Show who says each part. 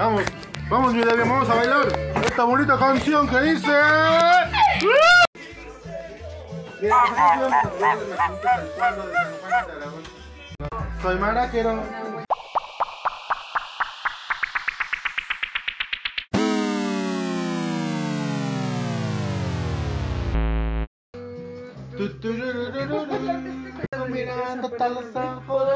Speaker 1: Vamos, vamos mi vamos a bailar esta bonita canción que dice... Soy maraquero. Mirando los ojos.